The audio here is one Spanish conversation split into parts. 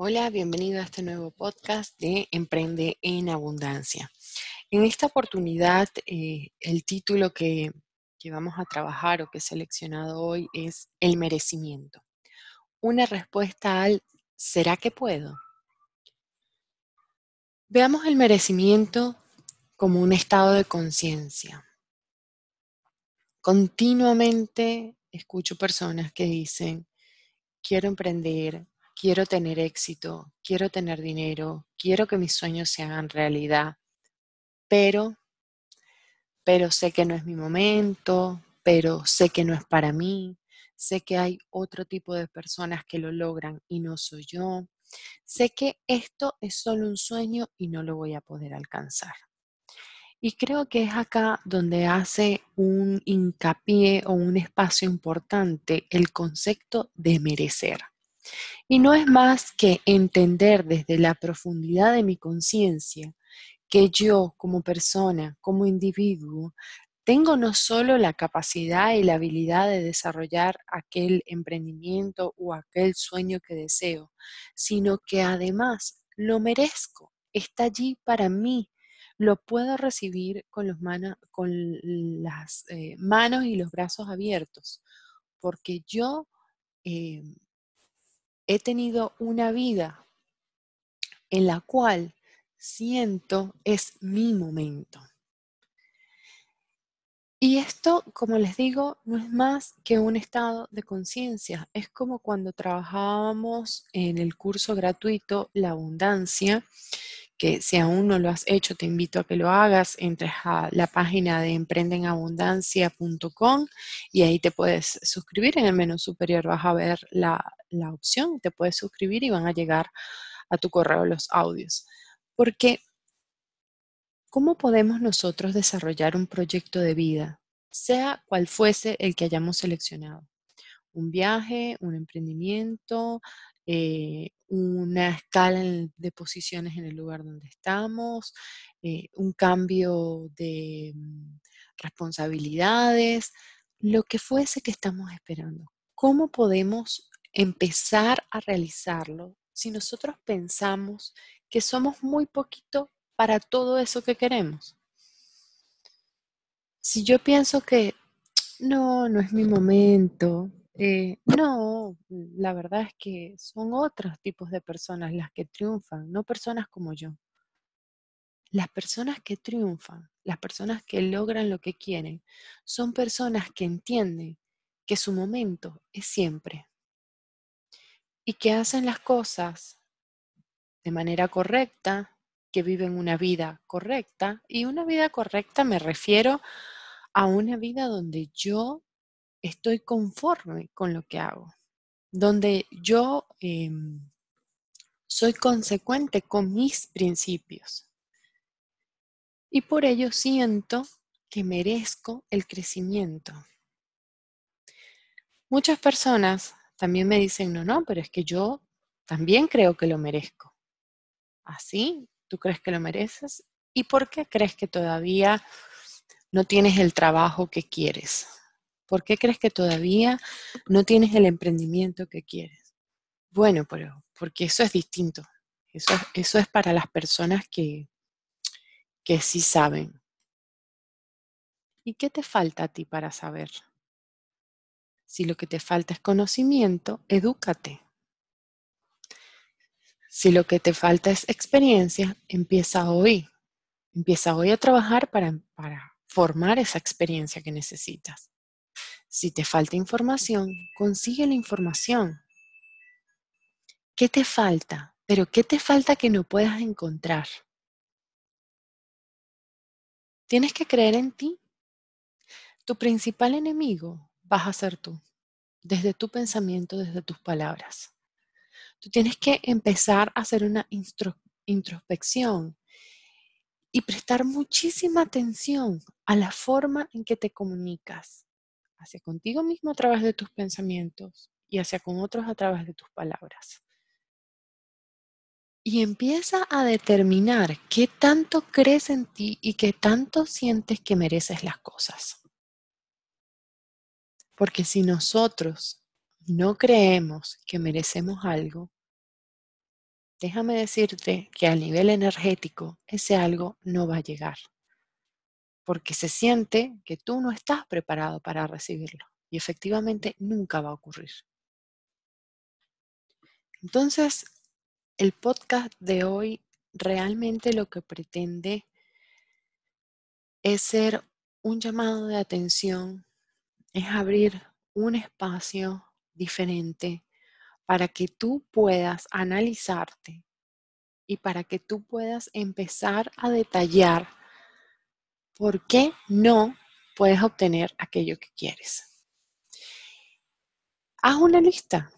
Hola, bienvenido a este nuevo podcast de Emprende en Abundancia. En esta oportunidad, eh, el título que, que vamos a trabajar o que he seleccionado hoy es El merecimiento. Una respuesta al ¿será que puedo? Veamos el merecimiento como un estado de conciencia. Continuamente escucho personas que dicen, quiero emprender, quiero tener éxito, quiero tener dinero, quiero que mis sueños se hagan realidad, pero, pero sé que no es mi momento, pero sé que no es para mí, sé que hay otro tipo de personas que lo logran y no soy yo, sé que esto es solo un sueño y no lo voy a poder alcanzar. Y creo que es acá donde hace un hincapié o un espacio importante el concepto de merecer. Y no es más que entender desde la profundidad de mi conciencia que yo como persona, como individuo, tengo no solo la capacidad y la habilidad de desarrollar aquel emprendimiento o aquel sueño que deseo, sino que además lo merezco, está allí para mí, lo puedo recibir con, las eh, manos y los brazos abiertos, porque yo eh, he tenido una vida en la cual siento es mi momento. Y esto, como les digo, no es más que un estado de conciencia. Es como cuando trabajábamos en el curso gratuito La Abundancia, que si aún no lo has hecho, te invito a que lo hagas. Entres a la página de emprendenabundancia.com y ahí te puedes suscribir. En el menú superior vas a ver la, la opción, te puedes suscribir y van a llegar a tu correo los audios. Porque, ¿cómo podemos nosotros desarrollar un proyecto de vida, sea cual fuese el que hayamos seleccionado? Un viaje, un emprendimiento, eh, una escala de posiciones en el lugar donde estamos, eh, un cambio de mm, responsabilidades, lo que fuese que estamos esperando. ¿Cómo podemos empezar a realizarlo si nosotros pensamos que somos muy poquito para todo eso que queremos? Si yo pienso que no, no es mi momento, eh, no, la verdad es que son otros tipos de personas las que triunfan, no personas como yo. Las personas que triunfan, las personas que logran lo que quieren, son personas que entienden que su momento es siempre y que hacen las cosas de manera correcta, que viven una vida correcta. Y una vida correcta me refiero a una vida donde yo estoy conforme con lo que hago, donde yo em, soy consecuente con mis principios. Y por ello siento que merezco el crecimiento. Muchas personas también me dicen, no, no, pero es que yo también creo que lo merezco. ¿Así? ¿Tú crees que lo mereces? ¿Y por qué crees que todavía no tienes el trabajo que quieres? ¿Por qué crees que todavía no tienes el emprendimiento que quieres? Bueno, pero porque eso es distinto. Eso, es para las personas que, que sí saben. ¿Y qué te falta a ti para saber? Si lo que te falta es conocimiento, edúcate. Si lo que te falta es experiencia, empieza hoy. Empieza hoy a trabajar para, para formar esa experiencia que necesitas. Si te falta información, consigue la información. ¿Qué te falta? Pero ¿qué te falta que no puedas encontrar? Tienes que creer en ti. Tu principal enemigo vas a ser tú, desde tu pensamiento, desde tus palabras. Tú tienes que empezar a hacer una introspección y prestar muchísima atención a la forma en que te comunicas hacia contigo mismo a través de tus pensamientos y hacia con otros a través de tus palabras. Y empieza a determinar qué tanto crees en ti y qué tanto sientes que mereces las cosas. Porque si nosotros no creemos que merecemos algo, déjame decirte que a nivel energético ese algo no va a llegar, porque se siente que tú no estás preparado para recibirlo y efectivamente nunca va a ocurrir. Entonces, el podcast de hoy realmente lo que pretende es ser un llamado de atención, es abrir un espacio diferente para que tú puedas analizarte y para que tú puedas empezar a detallar por qué no puedes obtener aquello que quieres. Haz una lista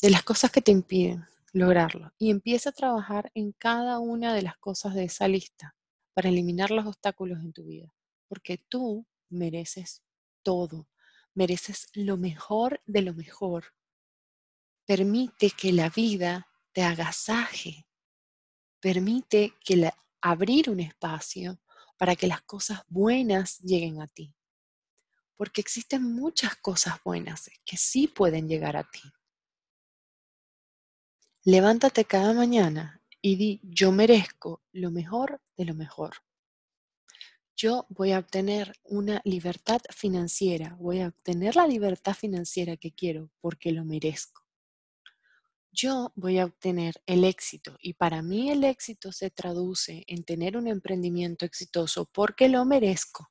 de las cosas que te impiden lograrlo y empieza a trabajar en cada una de las cosas de esa lista para eliminar los obstáculos en tu vida, porque tú mereces todo, mereces lo mejor de lo mejor. Permite que la vida te agasaje, permite que abrir un espacio para que las cosas buenas lleguen a ti, porque existen muchas cosas buenas que sí pueden llegar a ti. Levántate cada mañana y di, yo merezco lo mejor de lo mejor. Yo voy a obtener una libertad financiera, voy a obtener la libertad financiera que quiero porque lo merezco. Yo voy a obtener el éxito y para mí el éxito se traduce en tener un emprendimiento exitoso porque lo merezco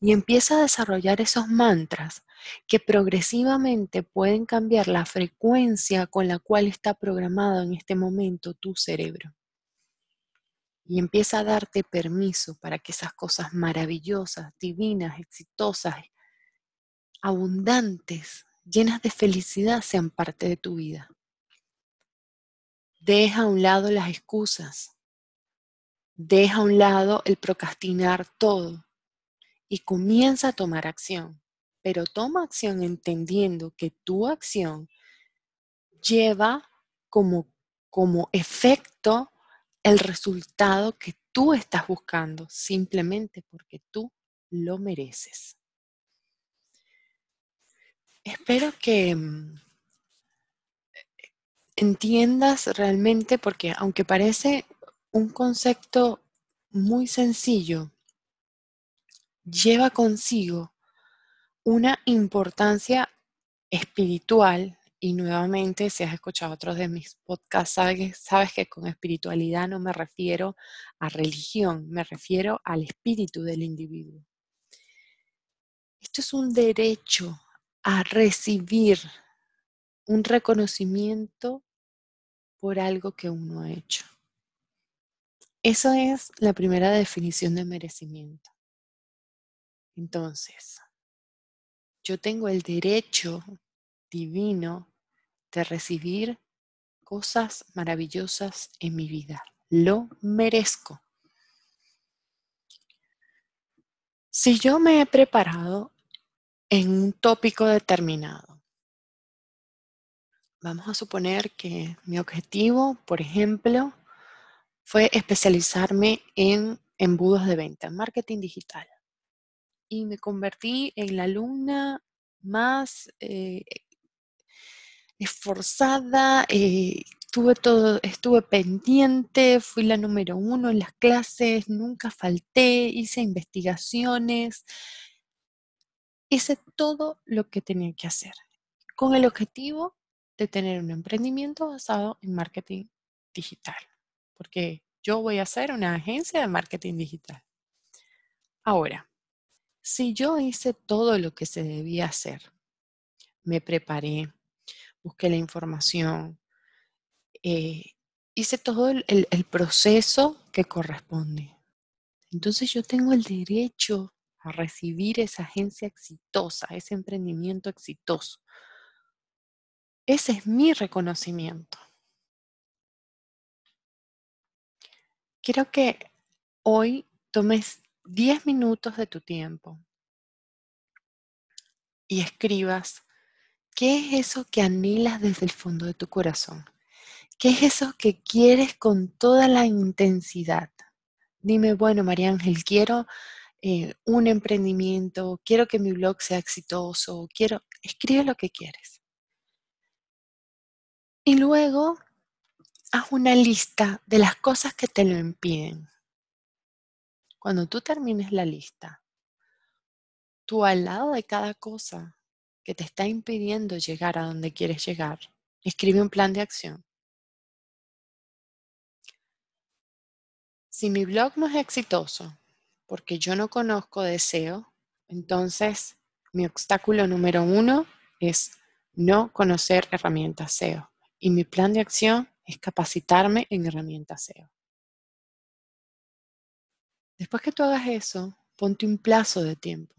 y empieza a desarrollar esos mantras que progresivamente pueden cambiar la frecuencia con la cual está programado en este momento tu cerebro. Y empieza a darte permiso para que esas cosas maravillosas, divinas, exitosas, abundantes, llenas de felicidad sean parte de tu vida. Deja a un lado las excusas. Deja a un lado el procrastinar todo y comienza a tomar acción. Pero toma acción entendiendo que tu acción lleva como, como efecto el resultado que tú estás buscando, simplemente porque tú lo mereces. Espero que mm, entiendas realmente, porque aunque parece un concepto muy sencillo, lleva consigo una importancia espiritual y nuevamente, si has escuchado otros de mis podcasts, sabes, sabes, que con espiritualidad no me refiero a religión, me refiero al espíritu del individuo. Esto es un derecho a recibir un reconocimiento por algo que uno ha hecho. Eso es la primera definición de merecimiento. Entonces, yo tengo el derecho divino de recibir cosas maravillosas en mi vida. Lo merezco. Si yo me he preparado en un tópico determinado, vamos a suponer que mi objetivo, por ejemplo, fue especializarme en embudos de venta, en marketing digital. Y me convertí en la alumna más eh, esforzada, eh, tuve todo, estuve pendiente, fui la número uno en las clases, nunca falté, hice investigaciones, hice todo lo que tenía que hacer, con el objetivo de tener un emprendimiento basado en marketing digital, porque yo voy a hacer una agencia de marketing digital. Ahora, si yo hice todo lo que se debía hacer, me preparé, busqué la información, eh, hice todo el proceso que corresponde. Entonces yo tengo el derecho recibir esa agencia exitosa, ese emprendimiento exitoso. Ese es mi reconocimiento. Quiero que hoy tomes 10 minutos de tu tiempo y escribas qué es eso que anhelas desde el fondo de tu corazón. ¿Qué es eso que quieres con toda la intensidad? Dime, bueno, María Ángel, quiero eh, un emprendimiento, quiero que mi blog sea exitoso, quiero, escribe lo que quieres. Y luego haz una lista de las cosas que te lo impiden. Cuando tú termines la lista, tú al lado de cada cosa que te está impidiendo llegar a donde quieres llegar, escribe un plan de acción. Si mi blog no es exitoso porque yo no conozco deseo, entonces mi obstáculo número uno es no conocer herramientas SEO. Y mi plan de acción es capacitarme en herramientas SEO. Después que tú hagas eso, ponte un plazo de tiempo.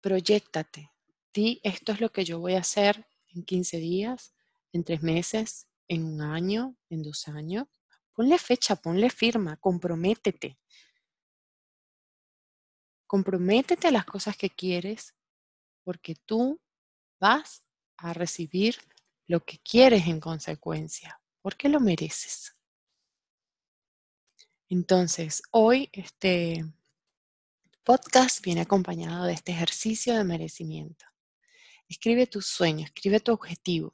Proyéctate. Di, esto es lo que yo voy a hacer en 15 días, en 3 meses, en un año, en dos años. Ponle fecha, ponle firma, comprométete. Comprométete a las cosas que quieres porque tú vas a recibir lo que quieres en consecuencia, porque lo mereces. Entonces, hoy este podcast viene acompañado de este ejercicio de merecimiento. Escribe tu sueño, escribe tu objetivo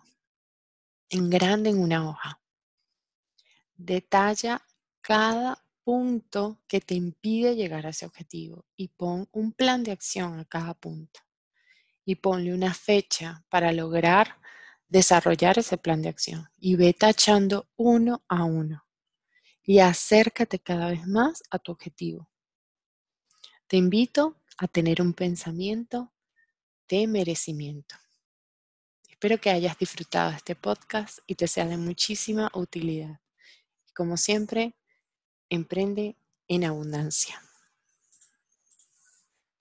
en grande en una hoja. Detalla cada punto que te impide llegar a ese objetivo y pon un plan de acción a cada punto. Y ponle una fecha para lograr desarrollar ese plan de acción. Y ve tachando uno a uno. Y acércate cada vez más a tu objetivo. Te invito a tener un pensamiento de merecimiento. Espero que hayas disfrutado este podcast y te sea de muchísima utilidad. Como siempre, emprende en abundancia.